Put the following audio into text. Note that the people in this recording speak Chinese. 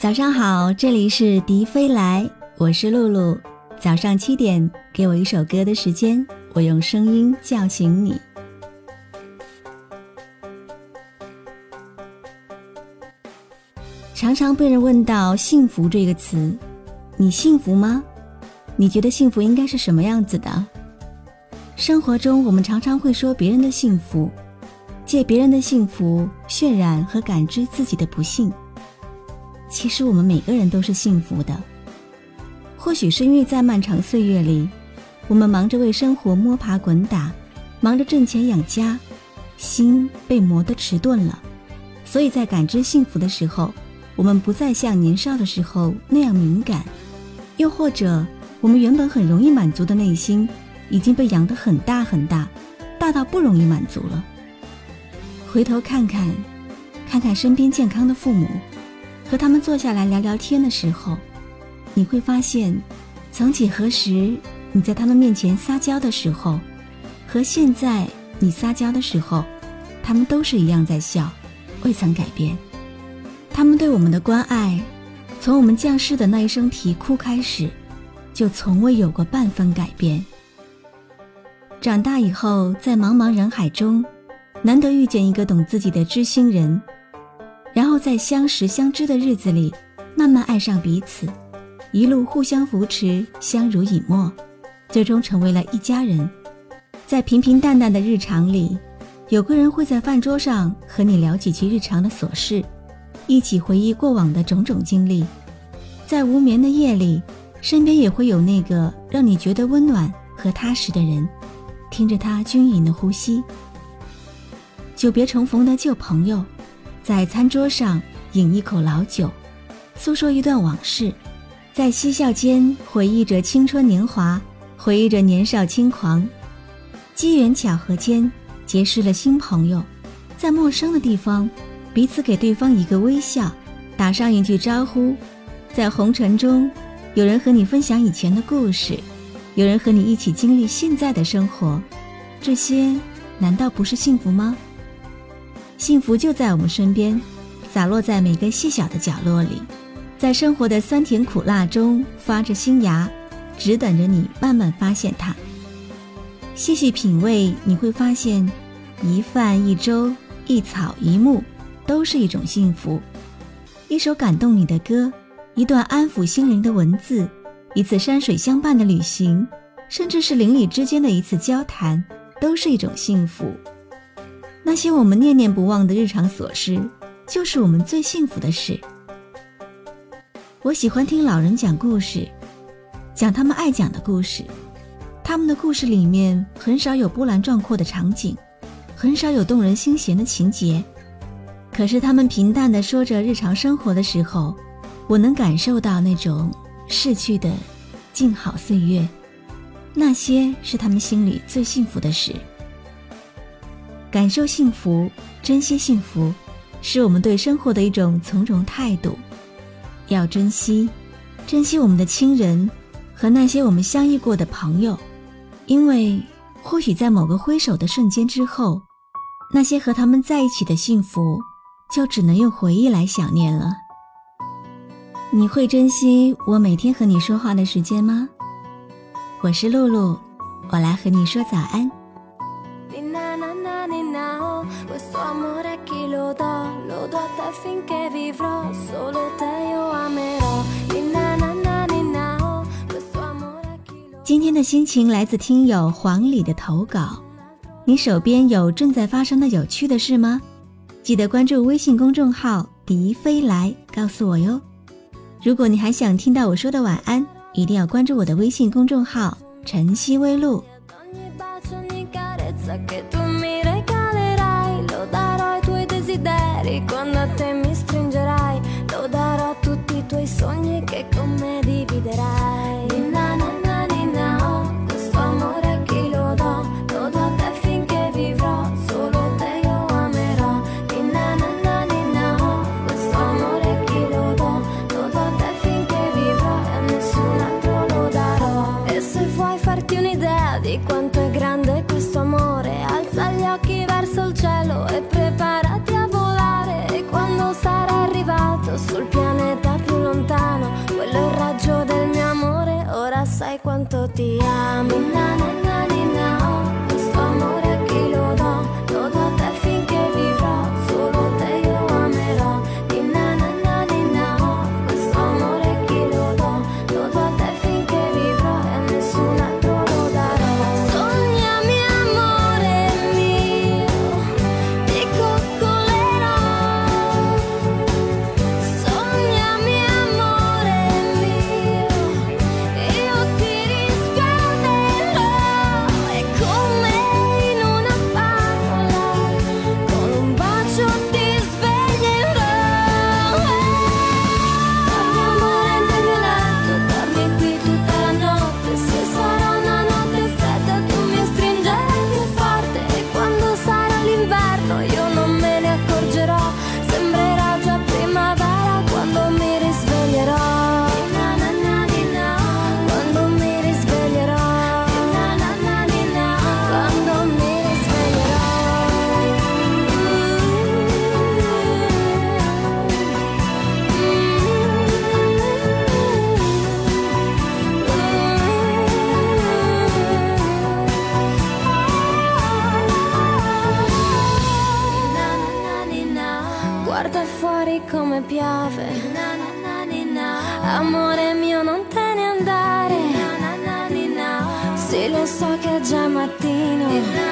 早上好，这里是迪飞来，我是露露。早上七点，给我一首歌的时间，我用声音叫醒你。常常被人问到“幸福”这个词，你幸福吗？你觉得幸福应该是什么样子的？生活中，我们常常会说别人的幸福，借别人的幸福渲染和感知自己的不幸。其实我们每个人都是幸福的，或许是因为在漫长岁月里，我们忙着为生活摸爬滚打，忙着挣钱养家，心被磨得迟钝了，所以在感知幸福的时候，我们不再像年少的时候那样敏感；又或者，我们原本很容易满足的内心，已经被养得很大很大，大到不容易满足了。回头看看，看看身边健康的父母。和他们坐下来聊聊天的时候，你会发现，曾几何时，你在他们面前撒娇的时候，和现在你撒娇的时候，他们都是一样在笑，未曾改变。他们对我们的关爱，从我们降世的那一声啼哭开始，就从未有过半分改变。长大以后，在茫茫人海中，难得遇见一个懂自己的知心人。然后在相识相知的日子里，慢慢爱上彼此，一路互相扶持，相濡以沫，最终成为了一家人。在平平淡淡的日常里，有个人会在饭桌上和你聊几句日常的琐事，一起回忆过往的种种经历。在无眠的夜里，身边也会有那个让你觉得温暖和踏实的人，听着他均匀的呼吸。久别重逢的旧朋友。在餐桌上饮一口老酒，诉说一段往事，在嬉笑间回忆着青春年华，回忆着年少轻狂。机缘巧合间结识了新朋友，在陌生的地方，彼此给对方一个微笑，打上一句招呼。在红尘中，有人和你分享以前的故事，有人和你一起经历现在的生活，这些难道不是幸福吗？幸福就在我们身边，洒落在每个细小的角落里，在生活的酸甜苦辣中发着新芽，只等着你慢慢发现它。细细品味，你会发现，一饭一粥一草一木，都是一种幸福。一首感动你的歌，一段安抚心灵的文字，一次山水相伴的旅行，甚至是邻里之间的一次交谈，都是一种幸福。那些我们念念不忘的日常琐事，就是我们最幸福的事。我喜欢听老人讲故事，讲他们爱讲的故事。他们的故事里面很少有波澜壮阔的场景，很少有动人心弦的情节。可是他们平淡的说着日常生活的时候，我能感受到那种逝去的静好岁月。那些是他们心里最幸福的事。感受幸福，珍惜幸福，是我们对生活的一种从容态度。要珍惜，珍惜我们的亲人和那些我们相遇过的朋友，因为或许在某个挥手的瞬间之后，那些和他们在一起的幸福，就只能用回忆来想念了。你会珍惜我每天和你说话的时间吗？我是露露，我来和你说早安。今天的心情来自听友黄里的投稿。你手边有正在发生的有趣的事吗？记得关注微信公众号“迪飞来”，告诉我哟。如果你还想听到我说的晚安，一定要关注我的微信公众号“晨曦微露”。Fuori come piove. Amore mio, non te ne andare. Sì, lo so che è già mattino.